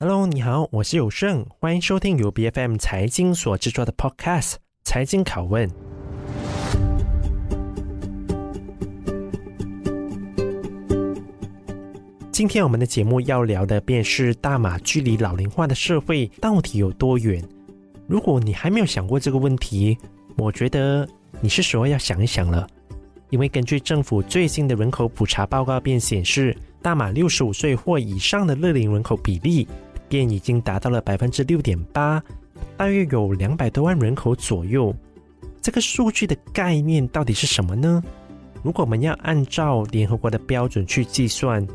Hello，你好，我是有胜，欢迎收听由 BFM 财经所制作的 Podcast《财经拷问》。今天我们的节目要聊的便是大马距离老龄化的社会到底有多远？如果你还没有想过这个问题，我觉得你是时候要想一想了，因为根据政府最新的人口普查报告便显示，大马六十五岁或以上的乐龄人口比例。便已经达到了百分之六点八，大约有两百多万人口左右。这个数据的概念到底是什么呢？如果我们要按照联合国的标准去计算，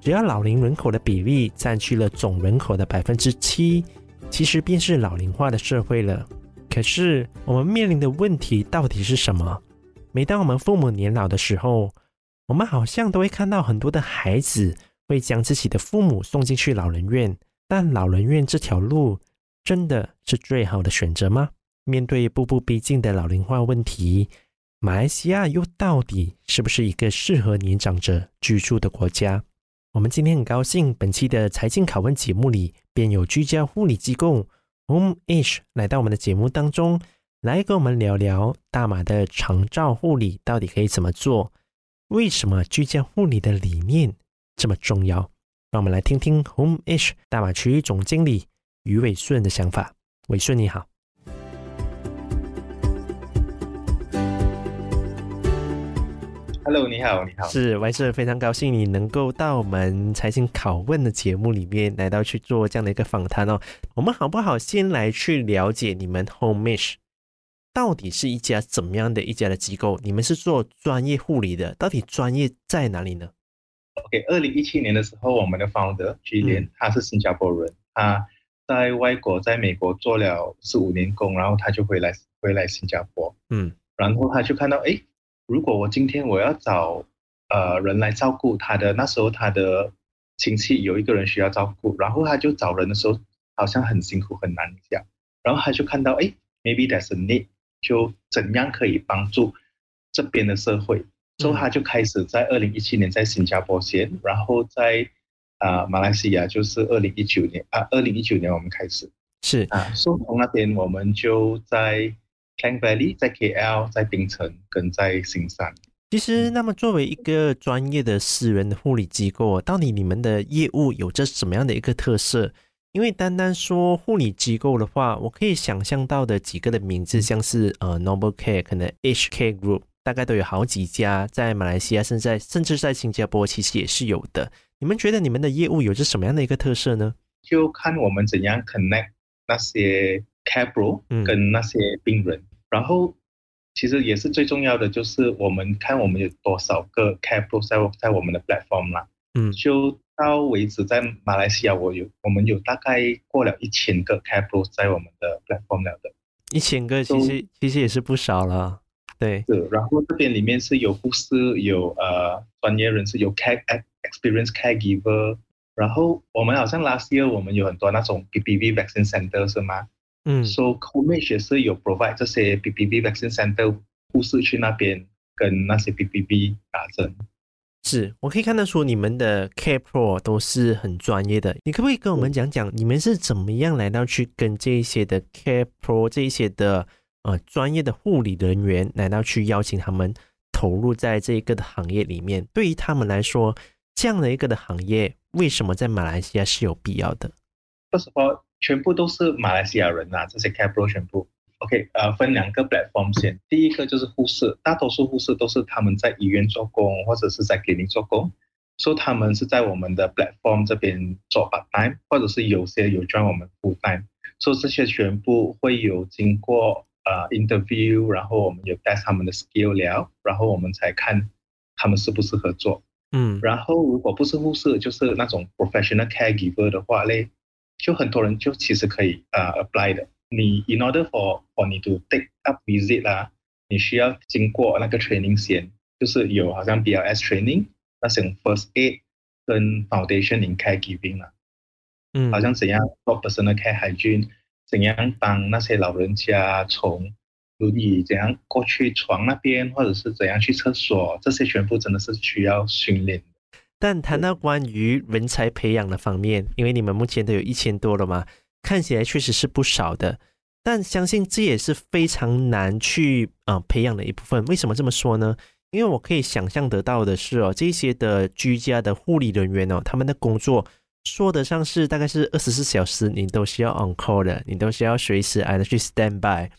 只要老龄人口的比例占据了总人口的百分之七，其实便是老龄化的社会了。可是我们面临的问题到底是什么？每当我们父母年老的时候，我们好像都会看到很多的孩子会将自己的父母送进去老人院。但老人院这条路真的是最好的选择吗？面对步步逼近的老龄化问题，马来西亚又到底是不是一个适合年长者居住的国家？我们今天很高兴，本期的财经拷问节目里便有居家护理机构 Home Age 来到我们的节目当中，来跟我们聊聊大马的长照护理到底可以怎么做？为什么居家护理的理念这么重要？让我们来听听 Home Ish 大马区域总经理余伟顺的想法。伟顺你好，Hello，你好，你好，是伟顺，非常高兴你能够到我们财经拷问的节目里面来到去做这样的一个访谈哦。我们好不好先来去了解你们 Home Ish 到底是一家怎么样的一家的机构？你们是做专业护理的，到底专业在哪里呢？OK，二零一七年的时候，我们的 founder 居连他是新加坡人，他在外国在美国做了四五年工，然后他就回来回来新加坡，嗯，然后他就看到，哎，如果我今天我要找呃人来照顾他的，那时候他的亲戚有一个人需要照顾，然后他就找人的时候好像很辛苦很难讲，然后他就看到，哎，maybe there's a need，就怎样可以帮助这边的社会。之后他就开始在二零一七年在新加坡先，然后在啊、呃、马来西亚就是二零一九年啊二零一九年我们开始是啊，所以从那边我们就在 Klang Valley，在 KL，在槟城跟在新山。其实，那么作为一个专业的私人的护理机构，到底你们的业务有着什么样的一个特色？因为单单说护理机构的话，我可以想象到的几个的名字，像是呃 Noble Care，可能 HK Group。大概都有好几家，在马来西亚，甚至在甚至在新加坡，其实也是有的。你们觉得你们的业务有着什么样的一个特色呢？就看我们怎样 connect 那些 care pro 跟那些病人，嗯、然后其实也是最重要的，就是我们看我们有多少个 care pro 在在我们的 platform 啦。嗯，就到为止，在马来西亚，我有我们有大概过了一千个 care pro 在我们的 platform 了的。一千个其实其实也是不少了。对，是，然后这边里面是有护士，有呃专业人士，有 care experience caregiver，然后我们好像 last year 我们有很多那种 PPV vaccine center 是吗？嗯，so Home Age 是有 provide 这些 PPV vaccine center 护士去那边跟那些 PPV 打针。是，我可以看得出你们的 care pro 都是很专业的，你可不可以跟我们讲讲你们是怎么样来到去跟这一些的 care pro 这一些的？呃，专业的护理人员难道去邀请他们投入在这一个的行业里面？对于他们来说，这样的一个的行业，为什么在马来西亚是有必要的？说实话，全部都是马来西亚人啊，这些 care pro 全部。OK，呃，分两个 platform 先。第一个就是护士，大多数护士都是他们在医院做工，或者是在 clinic 做工，所以他们是在我们的 platform 这边做 part time，或者是有些有 join 我们 full time，所以这些全部会有经过。呃、uh，interview，然后我们有带他们的 skill 聊，然后我们才看他们适不适合做。嗯，然后如果不是护士，就是那种 professional caregiver 的话嘞，就很多人就其实可以呃、uh, apply 的。你 in order for for 你 to take up visit 啦，你需要经过那个 training 先，就是有好像 BLS training，那种 first aid 跟 foundation in caregiving 啦。嗯，好像怎样做 personal care hygiene。怎样帮那些老人家从轮椅怎样过去床那边，或者是怎样去厕所，这些全部真的是需要训练。但谈到关于人才培养的方面，因为你们目前都有一千多了嘛，看起来确实是不少的。但相信这也是非常难去啊、培养的一部分。为什么这么说呢？因为我可以想象得到的是哦，这些的居家的护理人员哦，他们的工作说得上是大概是二十四小时，你都需要 on call 的，你都需要随时来去 stand by。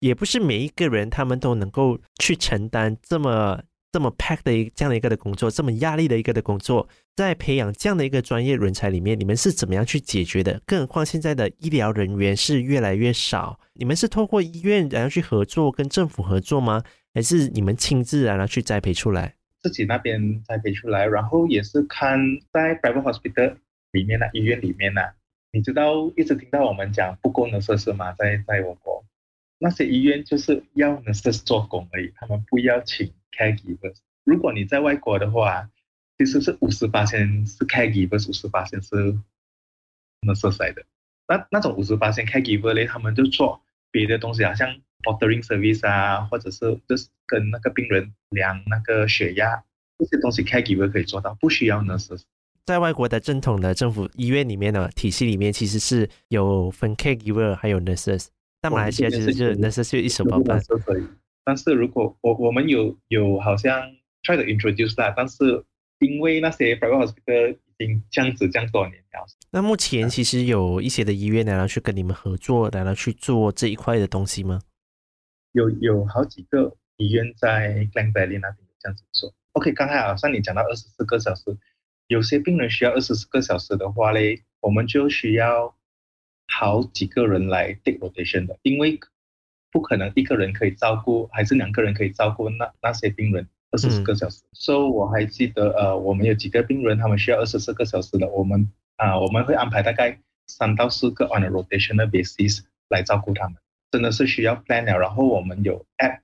也不是每一个人他们都能够去承担这么这么 pack 的一这样的一个的工作，这么压力的一个的工作。在培养这样的一个专业人才里面，你们是怎么样去解决的？更何况现在的医疗人员是越来越少，你们是透过医院然后去合作，跟政府合作吗？还是你们亲自然后去栽培出来，自己那边栽培出来，然后也是看在 private hospital 里面呢，医院里面呢，你知道一直听到我们讲不够的设施吗？在在我国那些医院就是要的是做工而已，他们不要请 caregivers。如果你在外国的话，其实是五十八千是 caregivers，五十八千是 nurses 来的。那那种五十八千 caregiver 呢，他们就做别的东西，好像。Ordering service 啊，或者是就是跟那个病人量那个血压这些东西，caregiver 可以做到，不需要 nurses。在外国的正统的政府医院里面呢，体系里面其实是有分 caregiver 还有 nurses。但马来西亚其实就是 nurses 就一手包办。但是如果我我们有有好像 try to introduce that，但是因为那些 private hospital 已经这样子这样多年了。那目前其实有一些的医院来了去跟你们合作，来了去做这一块的东西吗？有有好几个医院在 Klang Valley 那边有这样子做。OK，刚才好像你讲到二十四个小时，有些病人需要二十四个小时的话嘞，我们就需要好几个人来 take rotation 的，因为不可能一个人可以照顾，还是两个人可以照顾那那些病人二十四个小时。所以、我还记得，呃，我们有几个病人，他们需要二十四个小时的，我们啊、呃，我们会安排大概三到四个 on a rotational basis 来照顾他们。真的是需要 plan 了，然后我们有 app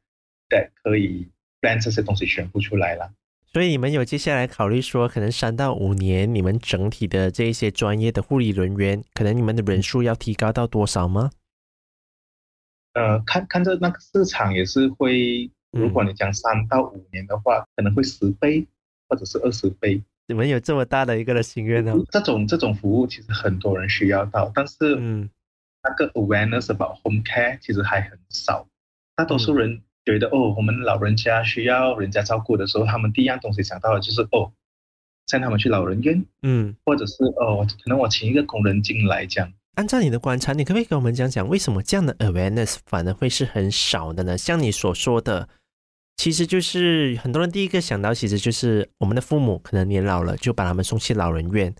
that 可以 plan 这些东西全部出来了。所以你们有接下来考虑说，可能三到五年，你们整体的这一些专业的护理人员，可能你们的人数要提高到多少吗？呃，看看着那个市场也是会，如果你讲三到五年的话，嗯、可能会十倍或者是二十倍。你们有这么大的一个的心愿呢？这种这种服务其实很多人需要到，但是嗯。那个 awareness about home care 其实还很少，大多数人觉得、嗯、哦，我们老人家需要人家照顾的时候，他们第一样东西想到的就是哦，带他们去老人院，嗯，或者是哦，可能我请一个工人进来这样。按照你的观察，你可不可以跟我们讲讲，为什么这样的 awareness 反而会是很少的呢？像你所说的，其实就是很多人第一个想到，其实就是我们的父母可能年老了，就把他们送去老人院。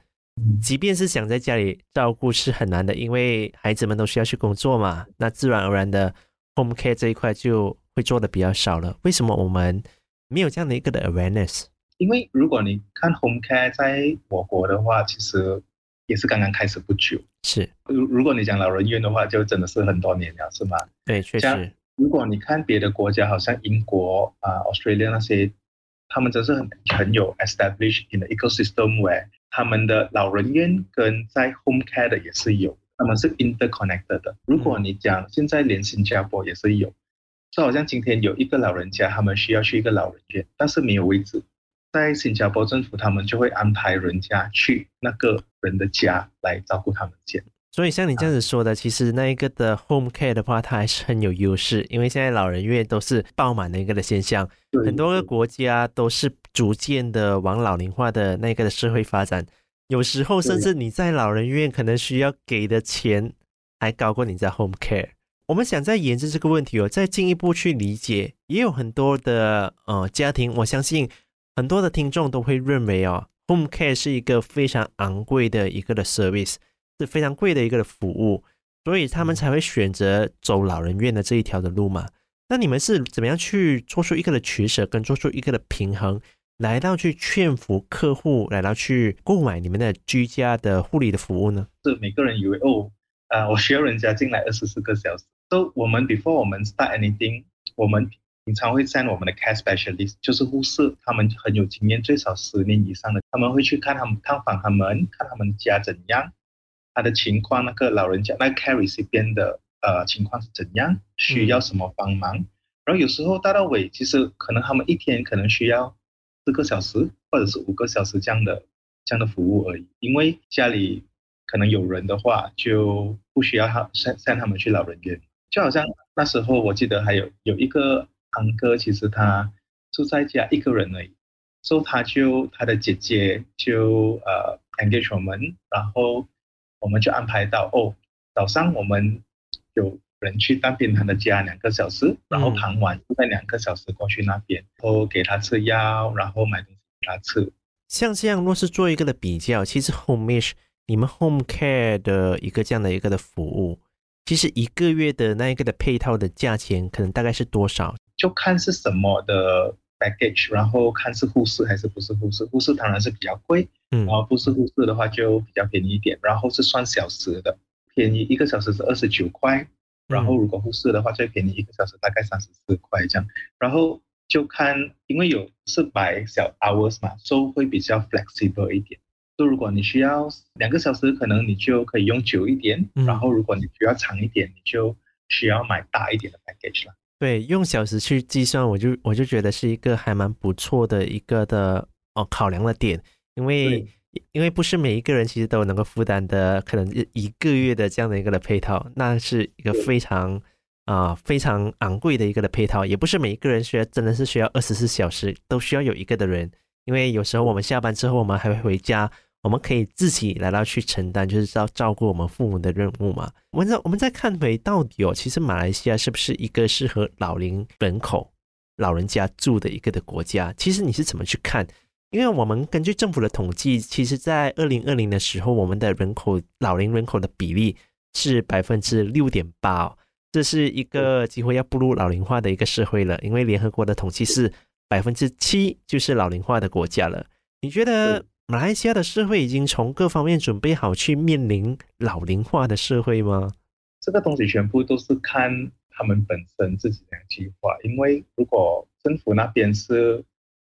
即便是想在家里照顾是很难的，因为孩子们都需要去工作嘛，那自然而然的 home care 这一块就会做的比较少了。为什么我们没有这样的一个的 awareness？因为如果你看 home care 在我国的话，其实也是刚刚开始不久。是，如如果你讲老人院的话，就真的是很多年了，是吗？对，确实。如果你看别的国家，好像英国啊、呃、Australia 那些，他们真是很很有 established in the ecosystem where 他们的老人院跟在 home care 的也是有，他们是 interconnected 的。如果你讲现在连新加坡也是有，就好像今天有一个老人家，他们需要去一个老人院，但是没有位置，在新加坡政府他们就会安排人家去那个人的家来照顾他们先。所以像你这样子说的，其实那一个的 home care 的话，它还是很有优势，因为现在老人院都是爆满的一个的现象，很多个国家都是逐渐的往老龄化的那个的社会发展。有时候甚至你在老人院可能需要给的钱还高过你在 home care。我们想再研究这个问题哦，再进一步去理解，也有很多的呃家庭，我相信很多的听众都会认为哦，home care 是一个非常昂贵的一个的 service。是非常贵的一个的服务，所以他们才会选择走老人院的这一条的路嘛。那你们是怎么样去做出一个的取舍，跟做出一个的平衡，来到去劝服客户，来到去购买你们的居家的护理的服务呢？是每个人以为哦，呃，我需要人家进来二十四个小时。所以我们 before 我们 start anything，我们平常会 send 我们的 care specialist，就是护士，他们很有经验，最少十年以上的，他们会去看他们探访他们，看他们家怎样。他的情况，那个老人家，那个 care recipient 的呃情况是怎样？需要什么帮忙？然后有时候大到尾，其实可能他们一天可能需要四个小时或者是五个小时这样的这样的服务而已。因为家里可能有人的话，就不需要他送送他们去老人院。就好像那时候我记得还有有一个堂哥，其实他住在家一个人而已，所以他就他的姐姐就呃 engage 我们，然后我们就安排到哦，早上我们有。人去那边他的家两个小时，然后傍晚再两个小时过去那边，然后给他吃药，然后买东西给他吃。像这样，若是做一个的比较，其实 Homesh 你们 Home Care 的一个这样的一个的服务，其实一个月的那一个的配套的价钱，可能大概是多少？就看是什么的 package，然后看是护士还是不是护士。护士当然是比较贵，嗯，然后不是护士的话就比较便宜一点。然后是算小时的，便宜一个小时是二十九块。然后如果护士的话，最便宜一个小时大概三十四块这样。然后就看，因为有四百小 hours 嘛，所以会比较 flexible 一点。就如果你需要两个小时，可能你就可以用久一点。然后如果你需要长一点，你就需要买大一点的 package 了。对，用小时去计算，我就我就觉得是一个还蛮不错的一个的哦考量的点，因为。因为不是每一个人其实都能够负担的，可能一个月的这样的一个的配套，那是一个非常啊、呃、非常昂贵的一个的配套，也不是每一个人需要真的是需要二十四小时都需要有一个的人，因为有时候我们下班之后我们还会回家，我们可以自己来到去承担，就是照照顾我们父母的任务嘛。我们再我们再看回到底哦，其实马来西亚是不是一个适合老龄人口、老人家住的一个的国家？其实你是怎么去看？因为我们根据政府的统计，其实，在二零二零的时候，我们的人口老龄人口的比例是百分之六点八，这是一个几乎要步入老龄化的一个社会了。因为联合国的统计是百分之七就是老龄化的国家了。你觉得马来西亚的社会已经从各方面准备好去面临老龄化的社会吗？这个东西全部都是看他们本身自己的计划，因为如果政府那边是。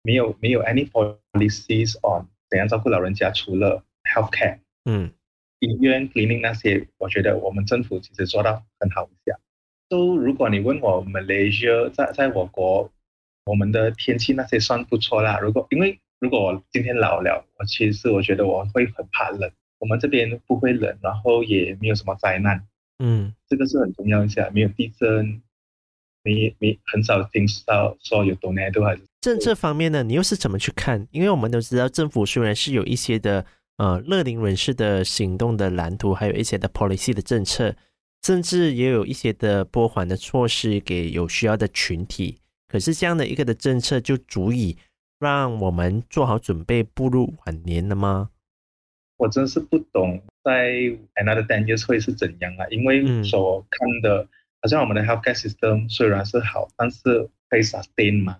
没有没有 any policies on 怎样照顾老人家，除了 healthcare，嗯，医院 cleaning 那些，我觉得我们政府其实做到很好一下。都、so, 如果你问我 Malaysia 在在我国，我们的天气那些算不错啦。如果因为如果我今天老了，我其实我觉得我会很怕冷。我们这边不会冷，然后也没有什么灾难，嗯，这个是很重要一下。没有地震，没没很少听到说有 tornado 还是。政策方面呢，你又是怎么去看？因为我们都知道，政府虽然是有一些的呃乐龄人士的行动的蓝图，还有一些的 policy 的政策，甚至也有一些的拨款的措施给有需要的群体。可是这样的一个的政策，就足以让我们做好准备步入晚年了吗？我真是不懂，在 another ten years 会是怎样啊？因为所看的，嗯、好像我们的 healthcare system 虽然是好，但是可以 sustain 嘛。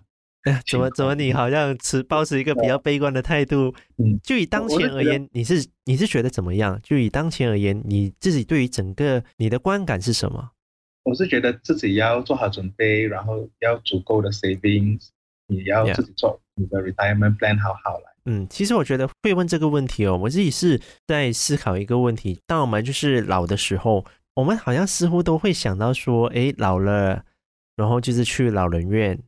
怎 么怎么？你好像持保持一个比较悲观的态度。嗯，就以当前而言，你是你是觉得怎么样？就以当前而言，你自己对于整个你的观感是什么？我是觉得自己要做好准备，然后要足够的 savings，你要自己做你的 retirement plan 好好了。嗯，其实我觉得会问这个问题哦，我自己是在思考一个问题：当我们就是老的时候，我们好像似乎都会想到说，哎，老了，然后就是去老人院。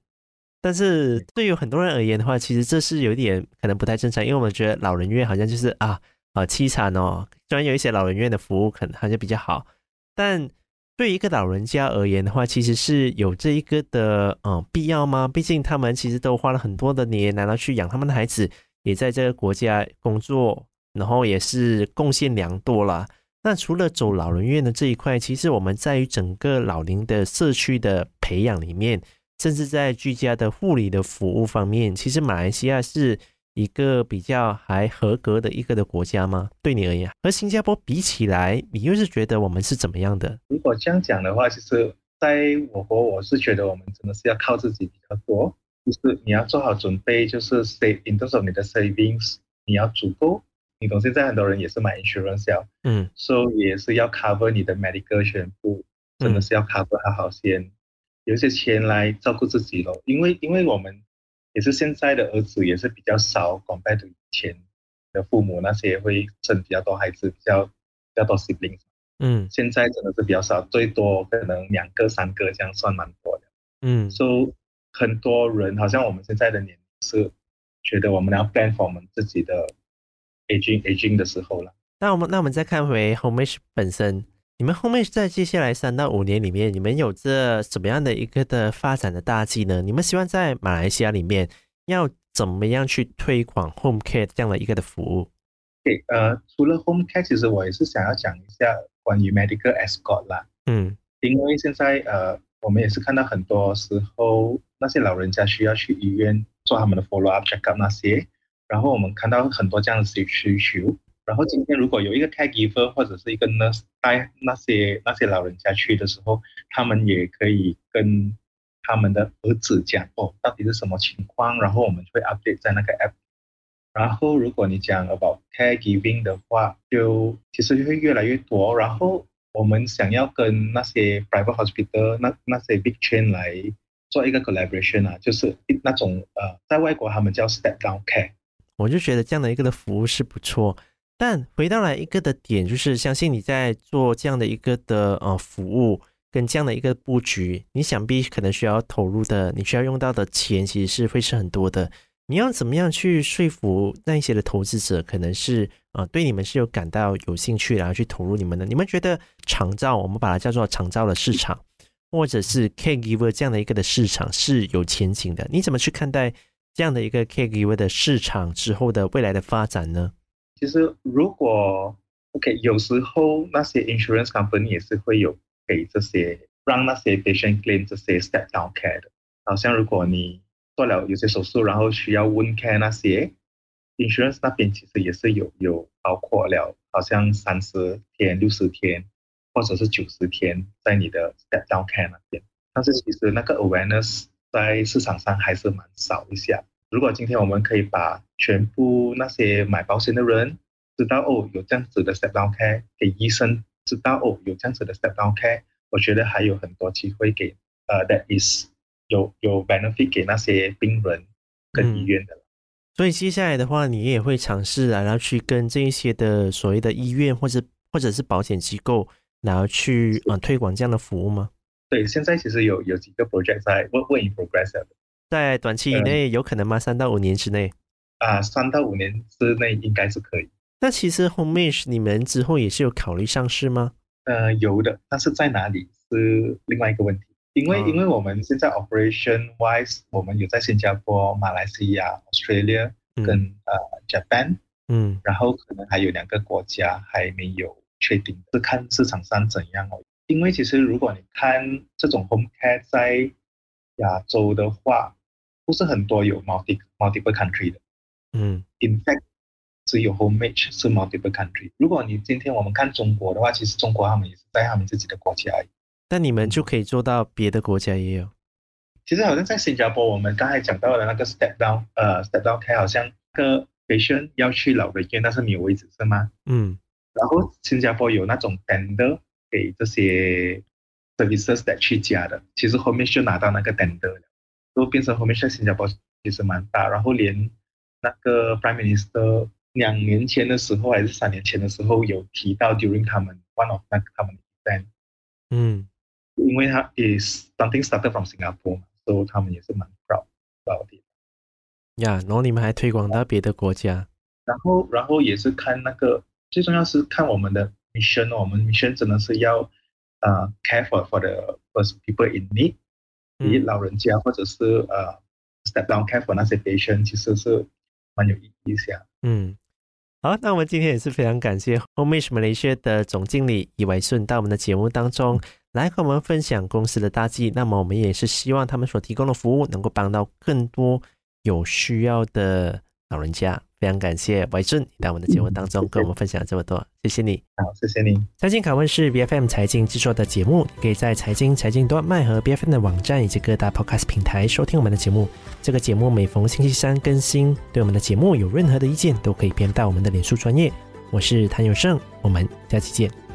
但是对于很多人而言的话，其实这是有点可能不太正常，因为我们觉得老人院好像就是啊啊凄惨哦。虽然有一些老人院的服务可能好像比较好，但对一个老人家而言的话，其实是有这一个的嗯必要吗？毕竟他们其实都花了很多的年难道去养他们的孩子，也在这个国家工作，然后也是贡献良多啦。那除了走老人院的这一块，其实我们在于整个老龄的社区的培养里面。甚至在居家的护理的服务方面，其实马来西亚是一个比较还合格的一个的国家吗？对你而言，和新加坡比起来，你又是觉得我们是怎么样的？如果这样讲的话，其实在我国，我是觉得我们真的是要靠自己比较多，就是你要做好准备，就是 save in terms of 你的 savings，你要足够。你懂，现在很多人也是买 insurance 要，嗯，所以也是要 cover 你的 medical 全部，真的是要 cover 好好先。嗯有些钱来照顾自己咯，因为因为我们也是现在的儿子也是比较少，compared to 以前的父母那些会生比较多孩子，比较比较多 siblings。嗯，现在真的是比较少，最多可能两个三个这样算蛮多的。嗯，，so 很多人好像我们现在的年龄是觉得我们要 plan for 我们自己的 aging aging 的时候了。那我们那我们再看回 Homeage 本身，你们 Homeage 在接下来三到五年里面，你们有着怎么样的一个的发展的大计呢？你们希望在马来西亚里面要怎么样去推广 Home Care 这样的一个的服务？对，呃，除了 Home Care，其实我也是想要讲一下关于 Medical Escort 啦。嗯，因为现在呃，我们也是看到很多时候那些老人家需要去医院做他们的 follow up check up 那些，然后我们看到很多这样的需求。然后今天如果有一个 caregiver 或者是一个 nurse 带那些那些老人家去的时候，他们也可以跟他们的儿子讲哦，到底是什么情况，然后我们会 update 在那个 app。然后如果你讲 about caregiving 的话，就其实就会越来越多。然后我们想要跟那些 private hospital 那那些 big chain 来做一个 collaboration 啊，就是那种呃，在外国他们叫 step down care。我就觉得这样的一个的服务是不错。但回到来一个的点，就是相信你在做这样的一个的呃服务跟这样的一个布局，你想必可能需要投入的，你需要用到的钱其实是会是很多的。你要怎么样去说服那一些的投资者，可能是呃对你们是有感到有兴趣，然后去投入你们的？你们觉得长照，我们把它叫做长照的市场，或者是 caregiver 这样的一个的市场是有前景的？你怎么去看待这样的一个 caregiver 的市场之后的未来的发展呢？其实，如果 OK，有时候那些 insurance company 也是会有给这些让那些 patient claim 这些 step down care 的。好像如果你做了有些手术，然后需要 wound care 那些 insurance 那边其实也是有有包括了，好像三十天、六十天或者是九十天在你的 step down care 那边。但是其实那个 awareness 在市场上还是蛮少一下。如果今天我们可以把全部那些买保险的人知道哦，有这样子的 step down care，给医生知道哦，有这样子的 step down care，我觉得还有很多机会给呃，that is 有有 benefit 给那些病人跟医院的。嗯。所以接下来的话，你也会尝试啊，然后去跟这一些的所谓的医院或者或者是保险机构，然后去啊推广这样的服务吗？对，现在其实有有几个 project 在 work work in progress 的。在短期以内有可能吗？三到五年之内？啊，三到五年之内应该是可以。那其实 Homage 你们之后也是有考虑上市吗？呃，有的，但是在哪里是另外一个问题。因为、嗯、因为我们现在 operation wise，我们有在新加坡、马来西亚、Australia 跟、嗯、呃 Japan，嗯，然后可能还有两个国家还没有确定，是看市场上怎样哦。因为其实如果你看这种 home care 在亚洲的话，不是很多有 multi multiple country 的，嗯，in fact 只有 Homage 是 multiple country。如果你今天我们看中国的话，其实中国他们也是在他们自己的国家而已。但你们就可以做到别的国家也有。其实好像在新加坡，我们刚才讲到的那个 step down，呃，step down care 好像个 patient 要去老人院，但是没有位置是吗？嗯。然后新加坡有那种 tender 给这些 services 的去加的，其实 Homage 就拿到那个 tender 了。都变成后面在新加坡其实蛮大，然后连那个 Prime Minister 两年前的时候还是三年前的时候有提到 during 他们 one of 那个他们的 event，嗯，因为他 is something started from Singapore 嘛，所以他们也是蛮 proud about it。呀，然后你们还推广到别的国家，然后然后也是看那个最重要是看我们的 mission，我们 mission 真的是要呃、uh, care for for the first people in need。以老人家或者是呃、uh, step down care for 那些 patient，其实是蛮有意义的。嗯，好，那我们今天也是非常感谢 Homage Malaysia 的总经理李维顺到我们的节目当中来和我们分享公司的大计。那么我们也是希望他们所提供的服务能够帮到更多有需要的老人家。非常感谢维顺来到我们的节目当中，跟我们分享这么多，谢谢你。好，谢谢你。财经拷问是 BFM 财经制作的节目，可以在财经财经端麦和 BFM 的网站以及各大 Podcast 平台收听我们的节目。这个节目每逢星期三更新。对我们的节目有任何的意见，都可以编到我们的脸书专业。我是谭友胜，我们下期见。